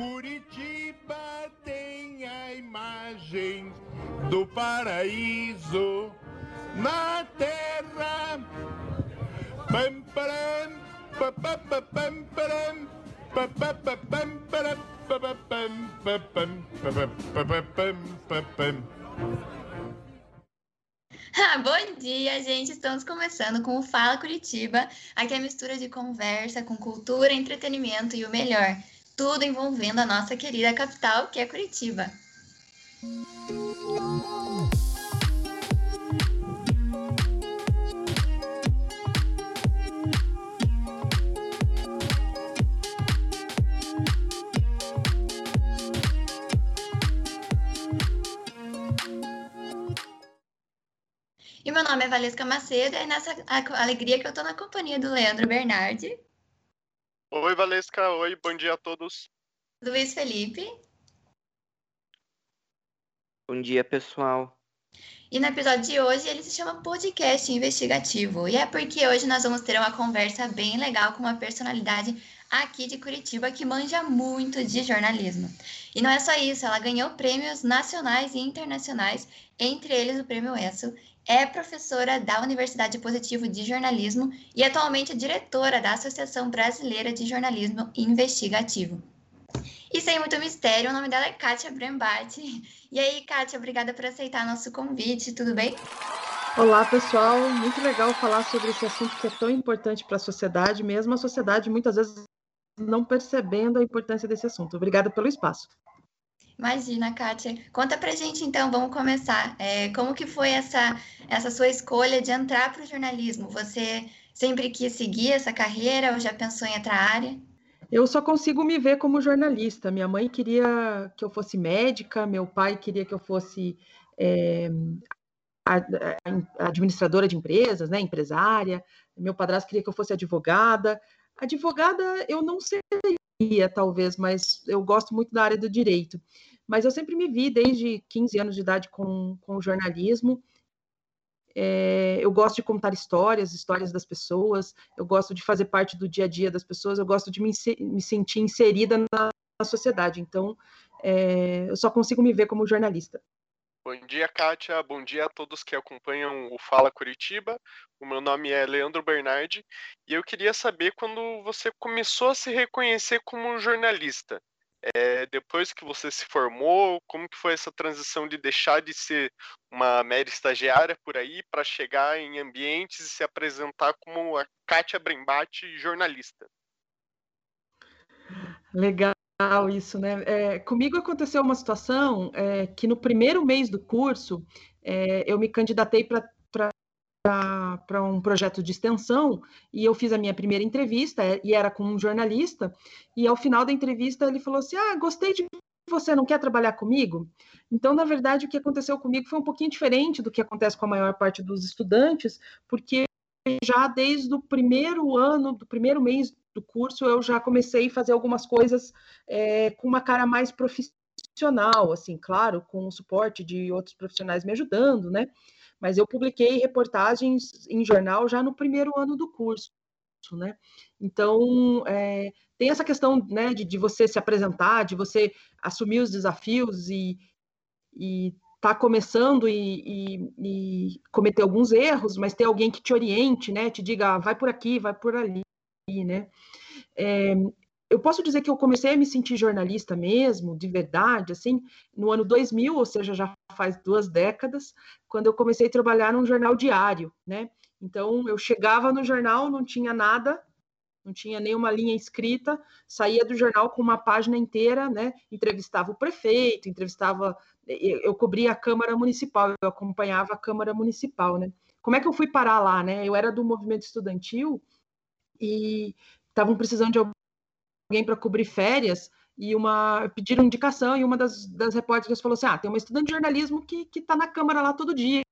Curitiba tem a imagem do paraíso na terra. Pam, pam, pam, pam, pa, pam, pa, pa, pa, pa, pam, pa, pam. Bom dia, gente! Estamos começando com o Fala Curitiba. Aqui é a mistura de conversa com cultura, entretenimento e o melhor. Tudo envolvendo a nossa querida capital, que é Curitiba. E meu nome é Valesca Macedo, e é nessa alegria que eu tô na companhia do Leandro Bernardi, Oi, Valesca. Oi, bom dia a todos. Luiz Felipe, Bom dia, pessoal. E no episódio de hoje ele se chama Podcast Investigativo. E é porque hoje nós vamos ter uma conversa bem legal com uma personalidade aqui de Curitiba que manja muito de jornalismo. E não é só isso, ela ganhou prêmios nacionais e internacionais, entre eles o Prêmio ESSO. É professora da Universidade Positivo de Jornalismo e atualmente é diretora da Associação Brasileira de Jornalismo Investigativo. E sem muito mistério, o nome dela é Kátia Brembati. E aí, Kátia, obrigada por aceitar nosso convite, tudo bem? Olá, pessoal. Muito legal falar sobre esse assunto que é tão importante para a sociedade, mesmo a sociedade muitas vezes não percebendo a importância desse assunto. Obrigada pelo espaço. Imagina, Kátia. Conta pra gente então, vamos começar. É, como que foi essa, essa sua escolha de entrar para o jornalismo? Você sempre quis seguir essa carreira ou já pensou em outra área? Eu só consigo me ver como jornalista. Minha mãe queria que eu fosse médica, meu pai queria que eu fosse é, administradora de empresas, né, empresária. Meu padrasto queria que eu fosse advogada. Advogada eu não seria, talvez, mas eu gosto muito da área do direito. Mas eu sempre me vi desde 15 anos de idade com, com o jornalismo. É, eu gosto de contar histórias, histórias das pessoas, eu gosto de fazer parte do dia a dia das pessoas, eu gosto de me, me sentir inserida na, na sociedade. Então, é, eu só consigo me ver como jornalista. Bom dia, Kátia. Bom dia a todos que acompanham o Fala Curitiba. O meu nome é Leandro Bernardi e eu queria saber quando você começou a se reconhecer como jornalista. É, depois que você se formou, como que foi essa transição de deixar de ser uma mera estagiária por aí para chegar em ambientes e se apresentar como a Kátia Brembati, jornalista? Legal isso, né? É, comigo aconteceu uma situação é, que no primeiro mês do curso é, eu me candidatei para para um projeto de extensão e eu fiz a minha primeira entrevista é, e era com um jornalista e ao final da entrevista ele falou assim ah gostei de você não quer trabalhar comigo? Então na verdade o que aconteceu comigo foi um pouquinho diferente do que acontece com a maior parte dos estudantes porque já desde o primeiro ano do primeiro mês do curso eu já comecei a fazer algumas coisas é, com uma cara mais profissional assim claro com o suporte de outros profissionais me ajudando né mas eu publiquei reportagens em jornal já no primeiro ano do curso, né? Então, é, tem essa questão né, de, de, você se apresentar, de você assumir os desafios e estar tá começando e, e, e, cometer alguns erros, mas ter alguém que te oriente, né? Te diga, ah, vai por aqui, vai por ali, né? É, eu posso dizer que eu comecei a me sentir jornalista mesmo, de verdade, assim, no ano 2000, ou seja, já faz duas décadas, quando eu comecei a trabalhar num jornal diário, né? Então, eu chegava no jornal, não tinha nada, não tinha nenhuma linha escrita, saía do jornal com uma página inteira, né? Entrevistava o prefeito, entrevistava. Eu cobria a Câmara Municipal, eu acompanhava a Câmara Municipal, né? Como é que eu fui parar lá, né? Eu era do movimento estudantil e estavam precisando de alguém para cobrir férias e uma pediram indicação e uma das, das repórteres falou assim: ah, tem uma estudante de jornalismo que está na Câmara lá todo dia.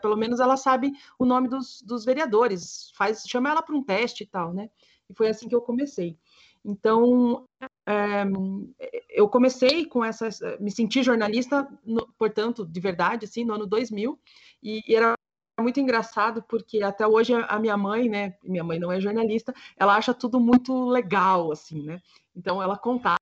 Pelo menos ela sabe o nome dos, dos vereadores, faz, chama ela para um teste e tal, né? E foi assim que eu comecei. Então, é, eu comecei com essa, me senti jornalista, no, portanto, de verdade, assim, no ano 2000, e, e era muito engraçado porque até hoje a minha mãe, né, minha mãe não é jornalista, ela acha tudo muito legal, assim, né? Então ela contava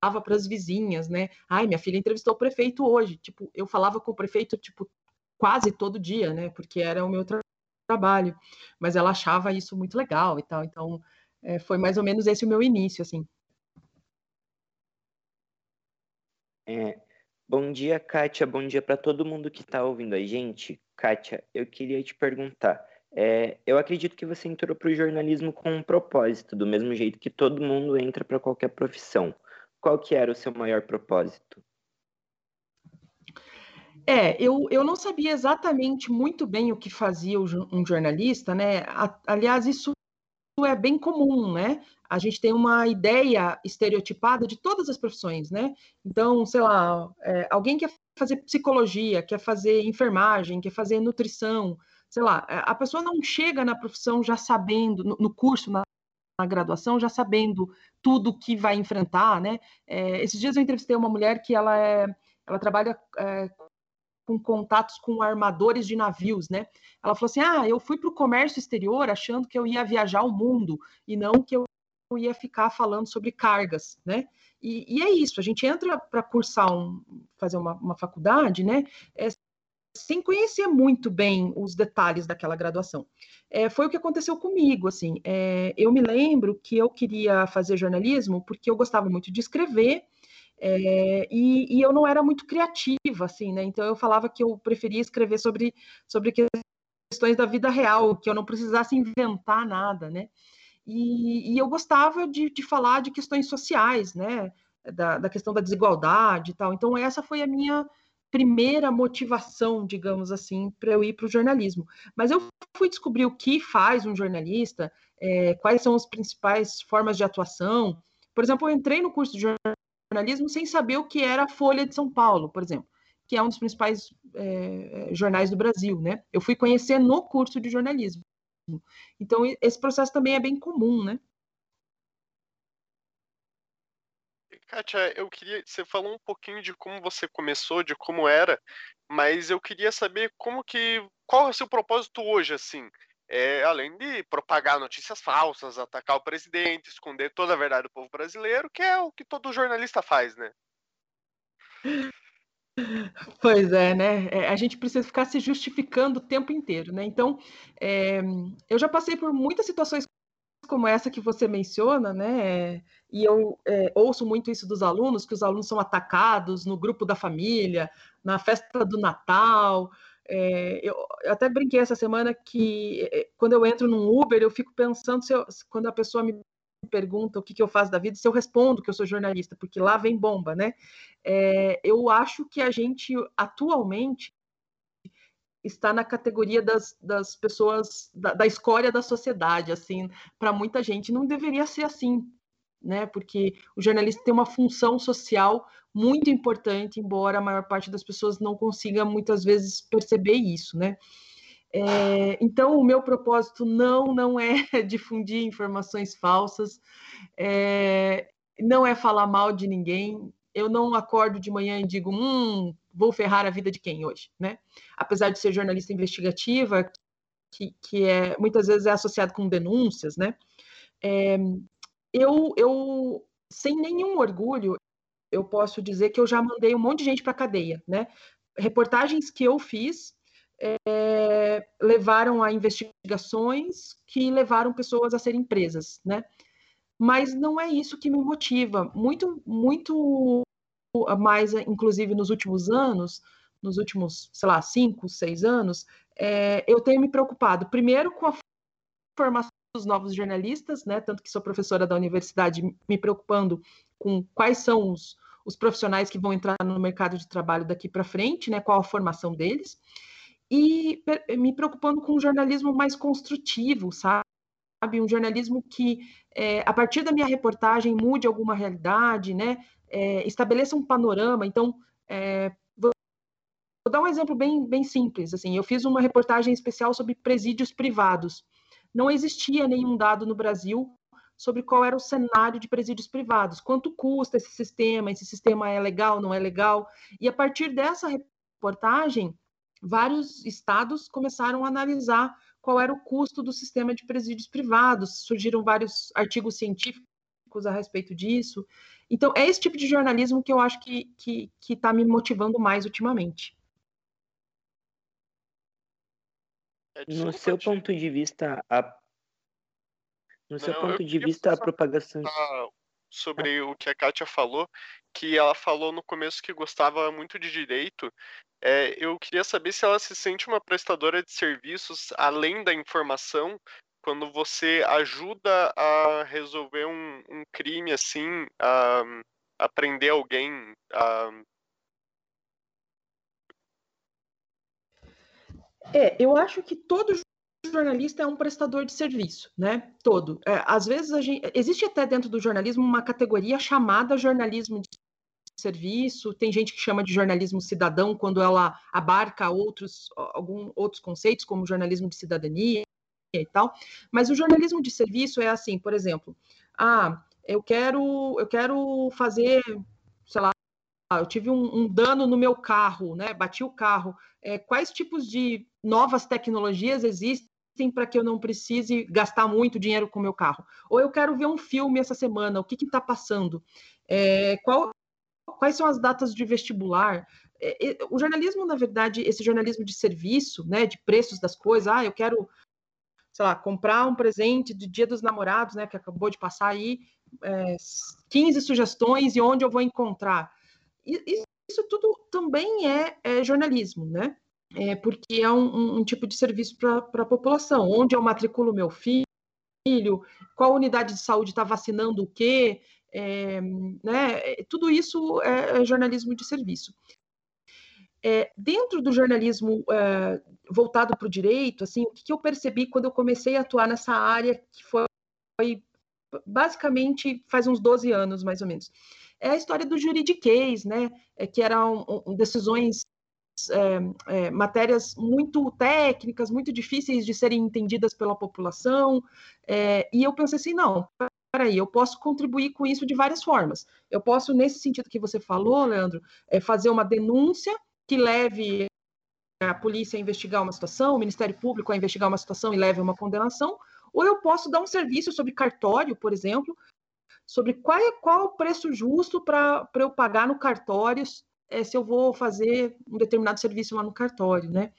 para as vizinhas, né? Ai, minha filha entrevistou o prefeito hoje. Tipo, eu falava com o prefeito, tipo, quase todo dia, né? Porque era o meu tra trabalho. Mas ela achava isso muito legal e tal. Então, é, foi mais ou menos esse o meu início, assim. É, bom dia, Kátia. Bom dia para todo mundo que está ouvindo a gente. Kátia, eu queria te perguntar. É, eu acredito que você entrou para o jornalismo com um propósito, do mesmo jeito que todo mundo entra para qualquer profissão. Qual que era o seu maior propósito? É, eu, eu não sabia exatamente muito bem o que fazia um jornalista, né? Aliás, isso é bem comum, né? A gente tem uma ideia estereotipada de todas as profissões, né? Então, sei lá, é, alguém quer fazer psicologia, quer fazer enfermagem, quer fazer nutrição, sei lá, a pessoa não chega na profissão já sabendo, no, no curso, na, na, graduação, já sabendo tudo que vai enfrentar, né? É, esses dias eu entrevistei uma mulher que ela é, ela trabalha é, com contatos com armadores de navios, né? Ela falou assim: ah, eu fui para o comércio exterior achando que eu ia viajar o mundo e não que eu ia ficar falando sobre cargas, né? E, e é isso, a gente entra para cursar um, fazer uma, uma faculdade, né? É, sem conhecer muito bem os detalhes daquela graduação. É, foi o que aconteceu comigo, assim. É, eu me lembro que eu queria fazer jornalismo porque eu gostava muito de escrever é, e, e, eu não era muito criativa, assim, né? Então eu falava que eu preferia escrever sobre, sobre questões da vida real, que eu não precisasse inventar nada, né? E, e eu gostava de, de, falar de questões sociais, né? Da, da questão da desigualdade e tal. Então essa foi a minha primeira motivação, digamos assim, para eu ir para o jornalismo. Mas eu fui descobrir o que faz um jornalista, é, quais são as principais formas de atuação. Por exemplo, eu entrei no curso de jornalismo sem saber o que era a Folha de São Paulo, por exemplo, que é um dos principais é, jornais do Brasil, né? Eu fui conhecer no curso de jornalismo. Então, esse processo também é bem comum, né? Kátia, eu queria. Você falou um pouquinho de como você começou, de como era, mas eu queria saber como que. Qual é o seu propósito hoje, assim? É, além de propagar notícias falsas, atacar o presidente, esconder toda a verdade do povo brasileiro, que é o que todo jornalista faz, né? Pois é, né? É, a gente precisa ficar se justificando o tempo inteiro, né? Então, é, eu já passei por muitas situações como essa que você menciona, né? E eu é, ouço muito isso dos alunos, que os alunos são atacados no grupo da família, na festa do Natal, é, eu, até brinquei essa semana que é, quando eu entro num Uber, eu fico pensando se eu, quando a pessoa me pergunta o que, que, eu faço da vida, se eu respondo que eu sou jornalista, porque lá vem bomba, né? É, eu acho que a gente atualmente está na categoria das, das pessoas da, da escória da sociedade, assim, para muita gente não deveria ser assim, né? Porque o jornalista tem uma função social muito importante, embora a maior parte das pessoas não consiga muitas vezes perceber isso, né? É, então, o meu propósito não, não é difundir informações falsas, é, não é falar mal de ninguém. Eu não acordo de manhã e digo, hum, vou ferrar a vida de quem hoje, né? Apesar de ser jornalista investigativa, que, que é muitas vezes é associado com denúncias, né? É, eu, eu, sem nenhum orgulho, eu posso dizer que eu já mandei um monte de gente para cadeia, né? Reportagens que eu fiz é, levaram a investigações que levaram pessoas a serem presas, né? Mas não é isso que me motiva. Muito, muito mais, inclusive nos últimos anos, nos últimos, sei lá, cinco, seis anos, é, eu tenho me preocupado primeiro com a formação dos novos jornalistas, né? Tanto que sou professora da universidade, me preocupando com quais são os, os profissionais que vão entrar no mercado de trabalho daqui para frente, né? Qual a formação deles e me preocupando com um jornalismo mais construtivo, sabe? Um jornalismo que, é, a partir da minha reportagem, mude alguma realidade, né? É, estabeleça um panorama. Então, é, vou, vou, dar um exemplo bem, bem simples. Assim, eu fiz uma reportagem especial sobre presídios privados não existia nenhum dado no Brasil sobre qual era o cenário de presídios privados, quanto custa esse sistema, esse sistema é legal, não é legal. E a partir dessa reportagem, vários estados começaram a analisar qual era o custo do sistema de presídios privados, surgiram vários artigos científicos a respeito disso. Então, é esse tipo de jornalismo que eu acho que está tá me motivando mais ultimamente. É, no seu ponto de vista, a... no Não, seu ponto de vista, a propagação sobre o que a Kátia falou, que ela falou no começo que gostava muito de direito. É, eu queria saber se ela se sente uma prestadora de serviços além da informação, quando você ajuda a resolver um, um crime assim, a, a prender alguém, a... É, eu acho que todo jornalista é um prestador de serviço, né? Todo. É, às vezes a gente, existe até dentro do jornalismo uma categoria chamada jornalismo de serviço. Tem gente que chama de jornalismo cidadão quando ela abarca outros algum, outros conceitos como jornalismo de cidadania e tal. Mas o jornalismo de serviço é assim, por exemplo, ah, eu quero eu quero fazer, sei lá, eu tive um, um dano no meu carro, né? Bati o carro. É, quais tipos de novas tecnologias existem para que eu não precise gastar muito dinheiro com o meu carro. Ou eu quero ver um filme essa semana, o que está passando? É, qual, quais são as datas de vestibular? É, o jornalismo, na verdade, esse jornalismo de serviço, né, de preços das coisas, ah, eu quero, sei lá, comprar um presente de Dia dos Namorados, né, que acabou de passar aí, é, 15 sugestões e onde eu vou encontrar. Isso tudo também é, é jornalismo, né? É, porque é um, um, tipo de serviço para a população. Onde eu matriculo meu filho, qual unidade de saúde está vacinando o quê, é, né, é, tudo isso é, é, jornalismo de serviço. É, dentro do jornalismo é, voltado para o direito, assim, o que, que, eu percebi quando eu comecei a atuar nessa área, que foi, foi basicamente faz uns 12 anos, mais ou menos, é a história do juridiquês, né, que eram um, decisões é, é, matérias muito técnicas, muito difíceis de serem entendidas pela população, é, e eu pensei assim, não, peraí, eu posso contribuir com isso de várias formas. Eu posso, nesse sentido que você falou, Leandro, é, fazer uma denúncia que leve a polícia a investigar uma situação, o Ministério Público a investigar uma situação e leve a uma condenação, ou eu posso dar um serviço sobre cartório, por exemplo, sobre qual é qual o preço justo para eu pagar no cartório é, se eu vou fazer um determinado serviço lá no cartório, né?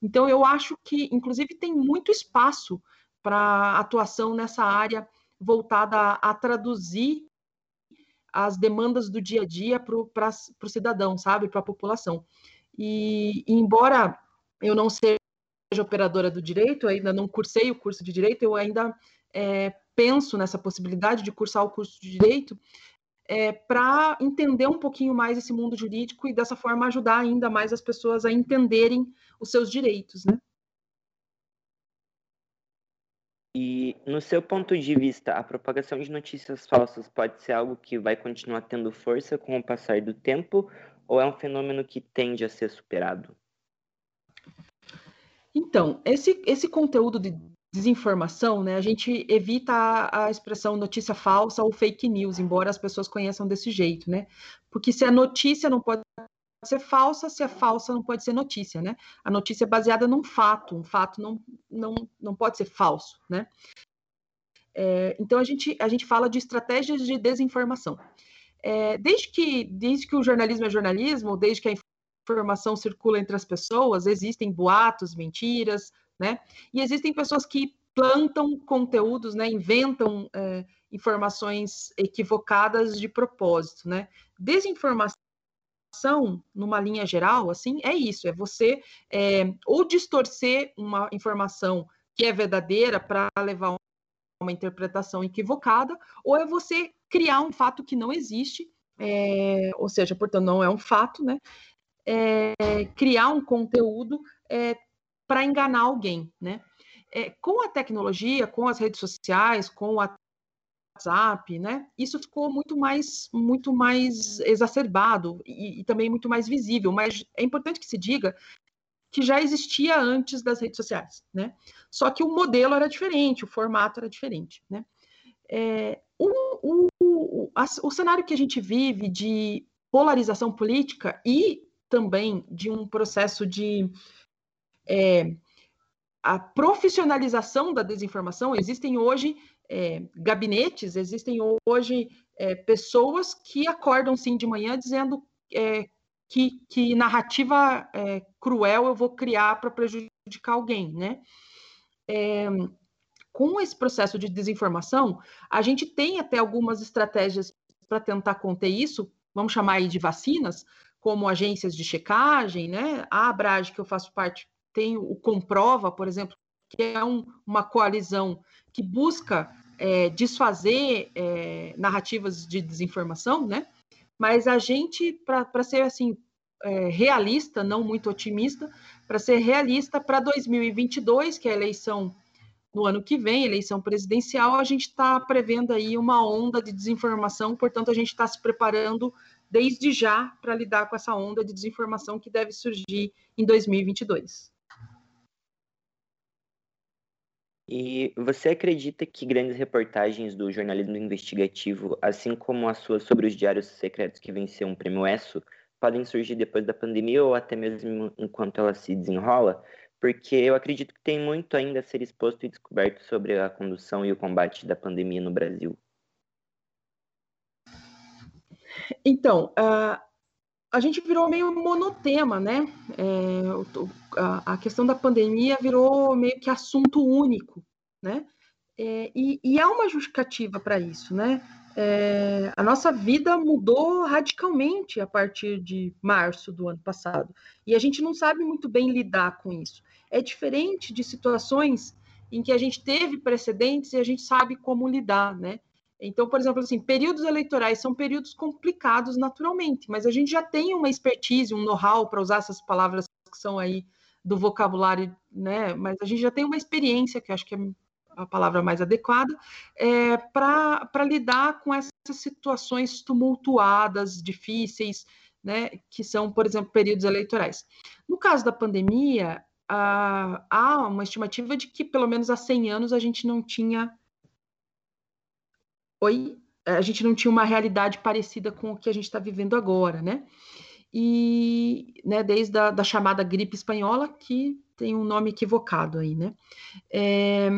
Então, eu acho que, inclusive, tem muito espaço para atuação nessa área voltada a, a, traduzir as demandas do dia a dia para o cidadão, sabe? Para a população. E, embora eu não seja operadora do direito, ainda não cursei o curso de direito, eu ainda é, penso nessa possibilidade de cursar o curso de direito, é, para entender um pouquinho mais esse mundo jurídico e dessa forma ajudar ainda mais as pessoas a entenderem os seus direitos, né? E no seu ponto de vista, a propagação de notícias falsas pode ser algo que vai continuar tendo força com o passar do tempo ou é um fenômeno que tende a ser superado? Então, esse, esse conteúdo de desinformação, né, a gente evita a, a, expressão notícia falsa ou fake news, embora as pessoas conheçam desse jeito, né? Porque se a notícia não pode ser falsa, se é falsa não pode ser notícia, né? A notícia é baseada num fato, um fato não, não, não pode ser falso, né? É, então a gente, a gente fala de estratégias de desinformação. É, desde, que, desde que o jornalismo é jornalismo, desde que a informação circula entre as pessoas, existem boatos, mentiras, né? E existem pessoas que plantam conteúdos, né? Inventam é, informações equivocadas de propósito, né? Desinformação numa linha geral, assim, é isso, é você é, ou distorcer uma informação que é verdadeira para levar uma interpretação equivocada, ou é você criar um fato que não existe, é, ou seja, portanto, não é um fato, né? É, criar um conteúdo é, para enganar alguém, né? É, com a tecnologia, com as redes sociais, com o WhatsApp, né? Isso ficou muito mais, muito mais exacerbado e, e também muito mais visível. Mas é importante que se diga que já existia antes das redes sociais, né? Só que o modelo era diferente, o formato era diferente, né? É, o, o, o, a, o cenário que a gente vive de polarização política e também de um processo de é, a profissionalização da desinformação. Existem hoje é, gabinetes, existem hoje é, pessoas que acordam sim de manhã dizendo é, que, que, narrativa é, cruel eu vou criar para prejudicar alguém, né? É, com esse processo de desinformação, a gente tem até algumas estratégias para tentar conter isso, vamos chamar aí de vacinas, como agências de checagem, né? A Abrage, que eu faço parte, tem o Comprova, por exemplo, que é um, uma coalizão que busca é, desfazer é, narrativas de desinformação, né? Mas a gente, para ser assim é, realista, não muito otimista, para ser realista, para 2022, que é a eleição no ano que vem, eleição presidencial, a gente está prevendo aí uma onda de desinformação, portanto, a gente está se preparando desde já para lidar com essa onda de desinformação que deve surgir em 2022. E você acredita que grandes reportagens do jornalismo investigativo, assim como a sua sobre os diários secretos que venceu um prêmio ESSO, podem surgir depois da pandemia ou até mesmo enquanto ela se desenrola? Porque eu acredito que tem muito ainda a ser exposto e descoberto sobre a condução e o combate da pandemia no Brasil. Então, uh, a gente virou meio monotema, né? É, a, questão da pandemia virou meio que assunto único, né? É, e, e, há uma justificativa para isso, né? É, a nossa vida mudou radicalmente a partir de março do ano passado e a gente não sabe muito bem lidar com isso. É diferente de situações em que a gente teve precedentes e a gente sabe como lidar, né? Então, por exemplo, assim, períodos eleitorais são períodos complicados naturalmente, mas a gente já tem uma expertise, um know-how para usar essas palavras que são aí do vocabulário, né? Mas a gente já tem uma experiência, que acho que é a palavra mais adequada, é, para lidar com essas situações tumultuadas, difíceis, né? Que são, por exemplo, períodos eleitorais. No caso da pandemia, ah, há uma estimativa de que pelo menos há 100 anos a gente não tinha Oi, a gente não tinha uma realidade parecida com o que a gente está vivendo agora, né? E né, desde a da chamada gripe espanhola, que tem um nome equivocado aí, né? É,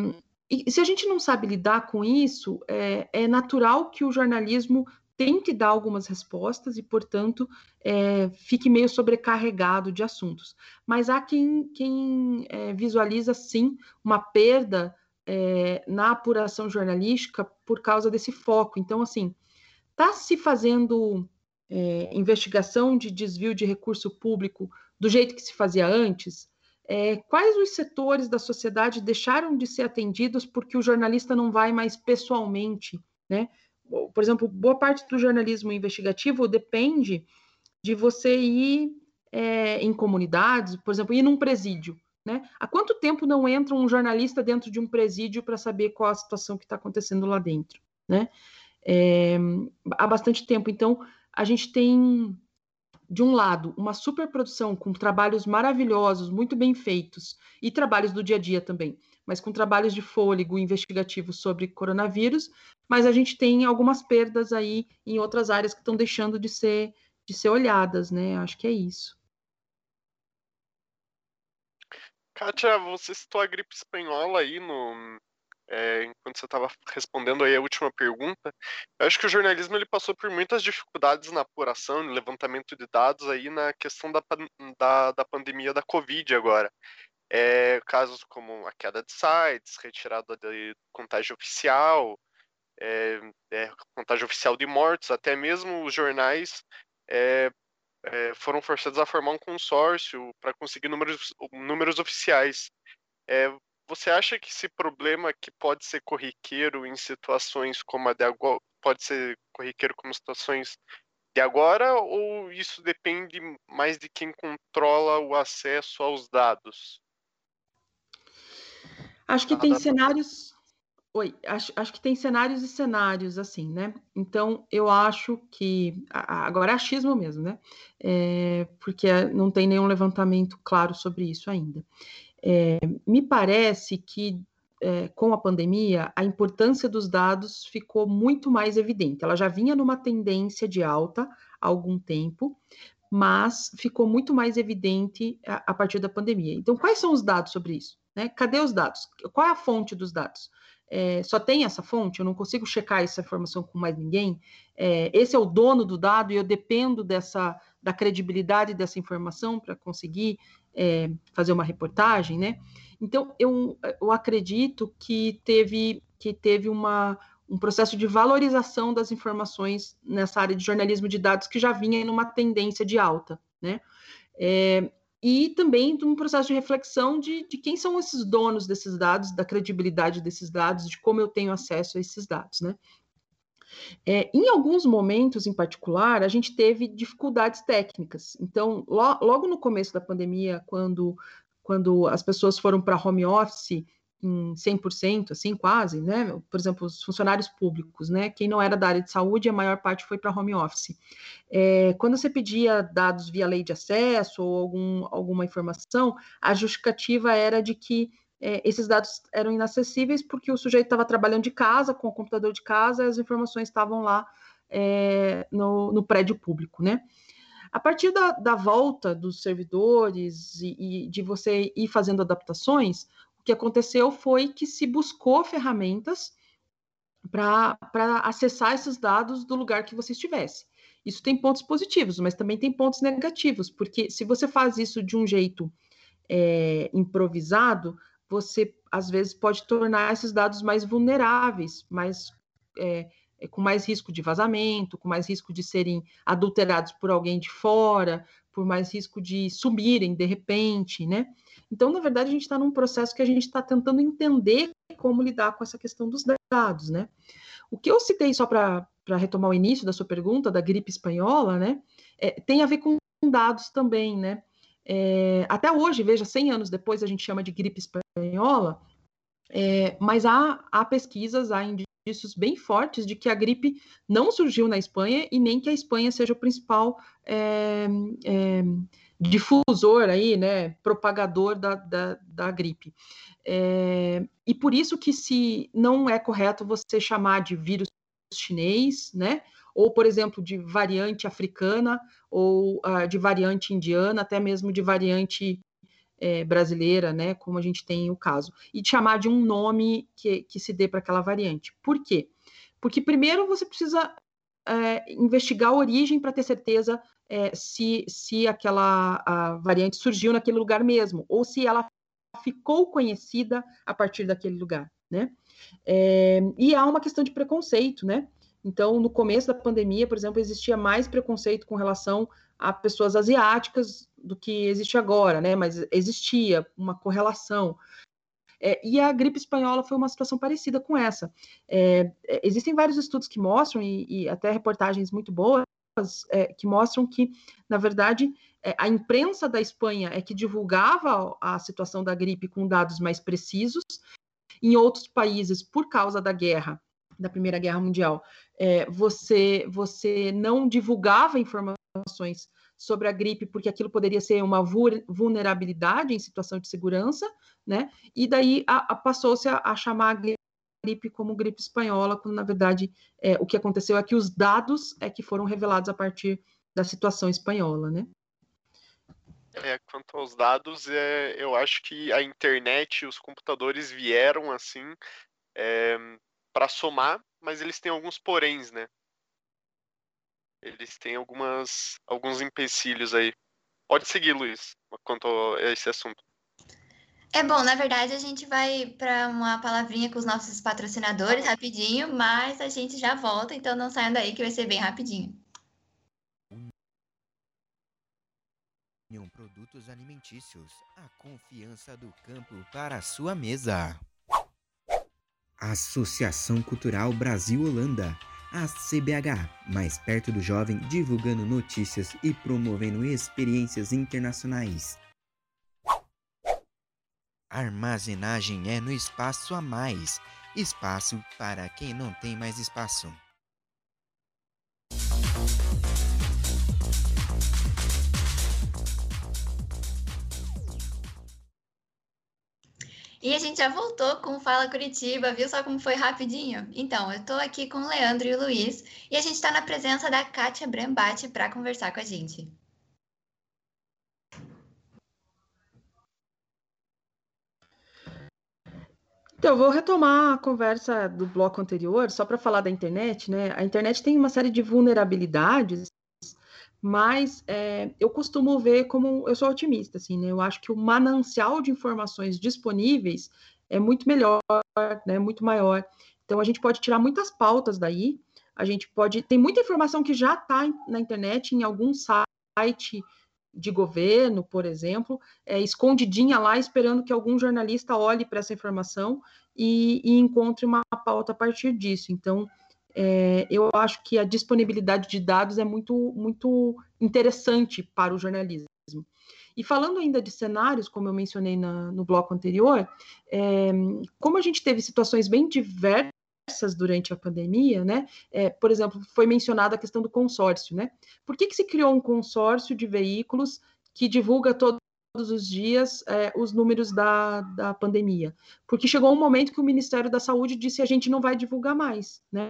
e se a gente não sabe lidar com isso, é, é, natural que o jornalismo tente dar algumas respostas e, portanto, é, fique meio sobrecarregado de assuntos. Mas há quem, quem é, visualiza, sim, uma perda é, na apuração jornalística por causa desse foco. Então, assim, está se fazendo é, investigação de desvio de recurso público do jeito que se fazia antes? É, quais os setores da sociedade deixaram de ser atendidos porque o jornalista não vai mais pessoalmente, né? Por exemplo, boa parte do jornalismo investigativo depende de você ir é, em comunidades, por exemplo, ir num presídio. Né? Há quanto tempo não entra um jornalista dentro de um presídio para saber qual a situação que está acontecendo lá dentro? Né? É, há bastante tempo. Então, a gente tem, de um lado, uma superprodução com trabalhos maravilhosos, muito bem feitos, e trabalhos do dia a dia também, mas com trabalhos de fôlego investigativo sobre coronavírus, mas a gente tem algumas perdas aí em outras áreas que estão deixando de ser, de ser olhadas, né? Acho que é isso. Kátia, você citou a gripe espanhola aí no, é, enquanto você estava respondendo aí a última pergunta. Eu acho que o jornalismo ele passou por muitas dificuldades na apuração, no levantamento de dados aí na questão da, da, da pandemia da Covid agora. É, casos como a queda de sites, retirada de contágio oficial, é, é, contágio oficial de mortos, até mesmo os jornais é, foram forçados a formar um consórcio para conseguir números, números oficiais. É, você acha que esse problema que pode ser corriqueiro em situações como a de agora, pode ser corriqueiro como situações de agora, ou isso depende mais de quem controla o acesso aos dados? Acho que tem cenários Oi, acho, acho que tem cenários e cenários, assim, né? Então, eu acho que. Agora é achismo mesmo, né? É, porque não tem nenhum levantamento claro sobre isso ainda. É, me parece que é, com a pandemia, a importância dos dados ficou muito mais evidente. Ela já vinha numa tendência de alta há algum tempo, mas ficou muito mais evidente a, a partir da pandemia. Então, quais são os dados sobre isso? Né? Cadê os dados? Qual é a fonte dos dados? É, só tem essa fonte, eu não consigo checar essa informação com mais ninguém. É, esse é o dono do dado e eu dependo dessa da credibilidade dessa informação para conseguir é, fazer uma reportagem, né? Então eu, eu acredito que teve que teve uma, um processo de valorização das informações nessa área de jornalismo de dados que já vinha em uma tendência de alta, né? É, e também de um processo de reflexão de, de quem são esses donos desses dados, da credibilidade desses dados, de como eu tenho acesso a esses dados, né? É, em alguns momentos, em particular, a gente teve dificuldades técnicas. Então, lo, logo no começo da pandemia, quando, quando as pessoas foram para home office, em 100%, assim, quase, né? Por exemplo, os funcionários públicos, né? Quem não era da área de saúde, a maior parte foi para home office. É, quando você pedia dados via lei de acesso ou algum, alguma informação, a justificativa era de que é, esses dados eram inacessíveis porque o sujeito estava trabalhando de casa, com o computador de casa, e as informações estavam lá é, no, no prédio público, né? A partir da, da volta dos servidores e, e de você ir fazendo adaptações, que aconteceu foi que se buscou ferramentas para acessar esses dados do lugar que você estivesse. Isso tem pontos positivos, mas também tem pontos negativos, porque se você faz isso de um jeito é, improvisado, você às vezes pode tornar esses dados mais vulneráveis, mais é, é, com mais risco de vazamento, com mais risco de serem adulterados por alguém de fora, por mais risco de sumirem de repente, né? Então, na verdade, a gente está num processo que a gente está tentando entender como lidar com essa questão dos dados, né? O que eu citei só para retomar o início da sua pergunta, da gripe espanhola, né? É, tem a ver com dados também, né? É, até hoje, veja, 100 anos depois, a gente chama de gripe espanhola, é, mas há, há pesquisas, há indícios bem fortes de que a gripe não surgiu na Espanha e nem que a Espanha seja o principal é, é, difusor aí, né, propagador da, da, da gripe. É, e por isso que se não é correto você chamar de vírus chinês, né, ou, por exemplo, de variante africana, ou uh, de variante indiana, até mesmo de variante é, brasileira, né, como a gente tem o caso, e chamar de um nome que, que se dê para aquela variante. Por quê? Porque primeiro você precisa é, investigar a origem para ter certeza é, se, se aquela variante surgiu naquele lugar mesmo, ou se ela ficou conhecida a partir daquele lugar, né? É, e há uma questão de preconceito, né? Então, no começo da pandemia, por exemplo, existia mais preconceito com relação a pessoas asiáticas do que existe agora, né? Mas existia uma correlação. É, e a gripe espanhola foi uma situação parecida com essa. É, existem vários estudos que mostram, e, e até reportagens muito boas, é, que mostram que, na verdade, é, a imprensa da Espanha é que divulgava a situação da gripe com dados mais precisos. Em outros países, por causa da guerra, da Primeira Guerra Mundial, é, você, você não divulgava informações sobre a gripe, porque aquilo poderia ser uma vulnerabilidade em situação de segurança, né? E daí passou-se a, a, chamar a gripe como gripe espanhola, quando na verdade é, o que aconteceu é que os dados é que foram revelados a partir da situação espanhola, né? É, quanto aos dados, é, eu acho que a internet os computadores vieram assim é, para somar, mas eles têm alguns poréns, né? Eles têm algumas alguns empecilhos aí. Pode seguir, Luiz, quanto a esse assunto. É bom, na verdade a gente vai para uma palavrinha com os nossos patrocinadores rapidinho, mas a gente já volta, então não saiam daí que vai ser bem rapidinho. Produtos alimentícios, a confiança do campo para a sua mesa. Associação Cultural Brasil Holanda, a CBH, mais perto do jovem, divulgando notícias e promovendo experiências internacionais. Armazenagem é no espaço a mais. Espaço para quem não tem mais espaço. E a gente já voltou com Fala Curitiba, viu só como foi rapidinho? Então, eu estou aqui com o Leandro e o Luiz e a gente está na presença da Kátia Brambate para conversar com a gente. Então, eu vou retomar a conversa do bloco anterior, só para falar da internet, né? A internet tem uma série de vulnerabilidades, mas é, eu costumo ver como eu sou otimista, assim, né? Eu acho que o manancial de informações disponíveis é muito melhor, né? Muito maior. Então, a gente pode tirar muitas pautas daí. A gente pode. Tem muita informação que já está na internet, em algum site de governo, por exemplo, é, escondidinha lá, esperando que algum jornalista olhe para essa informação e, e, encontre uma pauta a partir disso. Então, é, eu acho que a disponibilidade de dados é muito, muito interessante para o jornalismo. E falando ainda de cenários, como eu mencionei na, no bloco anterior, é, como a gente teve situações bem diversas durante a pandemia, né? É, por exemplo, foi mencionada a questão do consórcio, né? Por que, que se criou um consórcio de veículos que divulga todos os dias é, os números da, da pandemia? Porque chegou um momento que o Ministério da Saúde disse a gente não vai divulgar mais, né?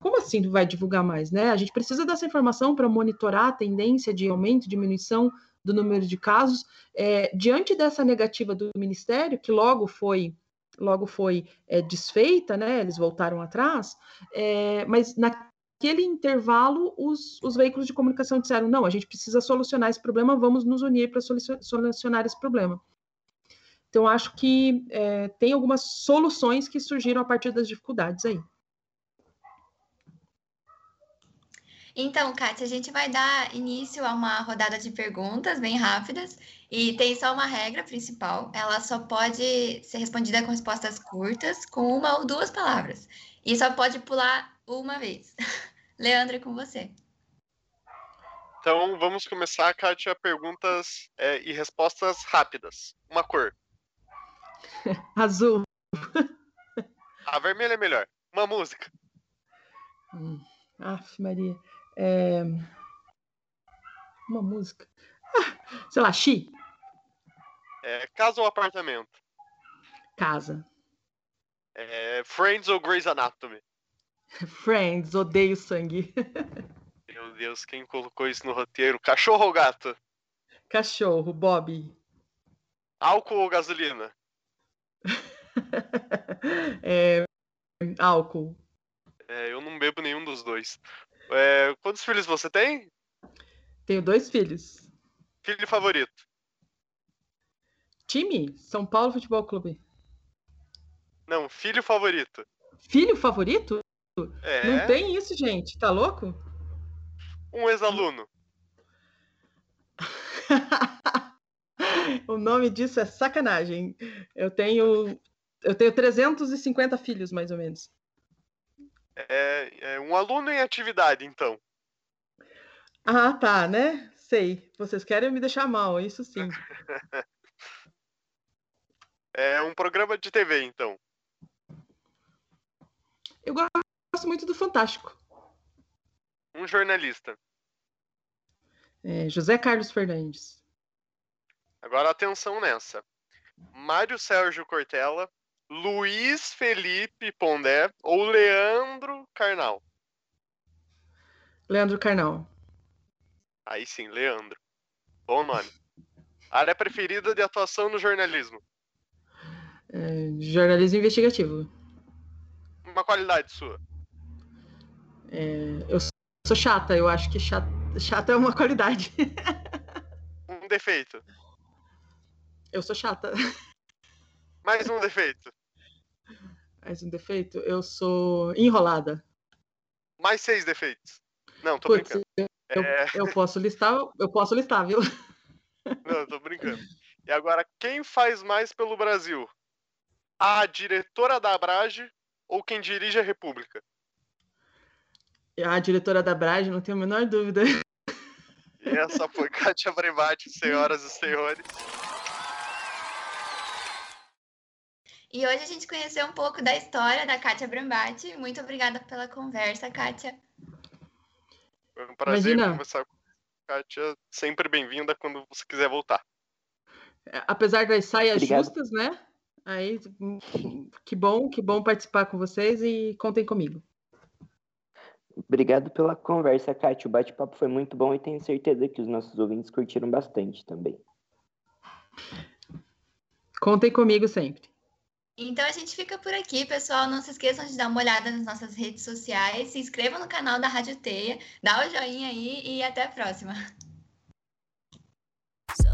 Como assim não vai divulgar mais, né? A gente precisa dessa informação para monitorar a tendência de aumento, diminuição do número de casos. É, diante dessa negativa do Ministério, que logo foi logo foi é, desfeita, né? Eles voltaram atrás, é, mas naquele intervalo os, os veículos de comunicação disseram não, a gente precisa solucionar esse problema, vamos nos unir para solucionar esse problema. Então acho que é, tem algumas soluções que surgiram a partir das dificuldades aí. Então, Kátia, a gente vai dar início a uma rodada de perguntas bem rápidas e tem só uma regra principal: ela só pode ser respondida com respostas curtas, com uma ou duas palavras. E só pode pular uma vez. Leandro, é com você. Então, vamos começar, Kátia, perguntas é, e respostas rápidas. Uma cor. Azul. A vermelha é melhor. Uma música. Hum. Aff, Maria. É... Uma música. Ah, sei lá, Xi. É, casa ou apartamento? Casa. É, Friends ou Grey's Anatomy? Friends, odeio sangue. Meu Deus, quem colocou isso no roteiro? Cachorro ou gato? Cachorro, Bob. Álcool ou gasolina? é, álcool. É, eu não bebo nenhum dos dois. É, quantos filhos você tem? Tenho dois filhos. Filho favorito? Time? São Paulo Futebol Clube. Não, filho favorito. Filho favorito? É. Não tem isso, gente. Tá louco? Um ex-aluno. o nome disso é sacanagem. Eu tenho eu tenho 350 filhos, mais ou menos. É, é um aluno em atividade, então. Ah, tá, né? Sei. Vocês querem me deixar mal, isso sim. É um programa de TV, então. Eu gosto muito do Fantástico. Um jornalista. É, José Carlos Fernandes. Agora atenção nessa. Mário Sérgio Cortella, Luiz Felipe Pondé ou Leandro Carnal? Leandro Carnal. Aí sim, Leandro. Bom nome. Área preferida de atuação no jornalismo? É, jornalismo investigativo. Uma qualidade sua. É, eu sou chata, eu acho que chata, chata é uma qualidade. um defeito. Eu sou chata. Mais um defeito. Mais um defeito? Eu sou enrolada. Mais seis defeitos. Não, tô Puts, brincando. Eu, é... eu, posso listar, eu posso listar, viu? Não, tô brincando. E agora, quem faz mais pelo Brasil? a diretora da Abrage ou quem dirige a República? A diretora da Abrage, não tenho a menor dúvida. E essa foi Kátia Brevati, senhoras e senhores. E hoje a gente conheceu um pouco da história da Kátia Brambati. Muito obrigada pela conversa, Kátia. Foi um prazer Imagina. conversar com a Kátia. Sempre bem-vinda quando você quiser voltar. É, apesar das saias Obrigado. justas, né? Aí, que bom, que bom participar com vocês e contem comigo. Obrigado pela conversa, Kátia. O bate-papo foi muito bom e tenho certeza que os nossos ouvintes curtiram bastante também. Contem comigo sempre. Então a gente fica por aqui, pessoal. Não se esqueçam de dar uma olhada nas nossas redes sociais, se inscrevam no canal da Rádio Teia, dá o joinha aí e até a próxima. So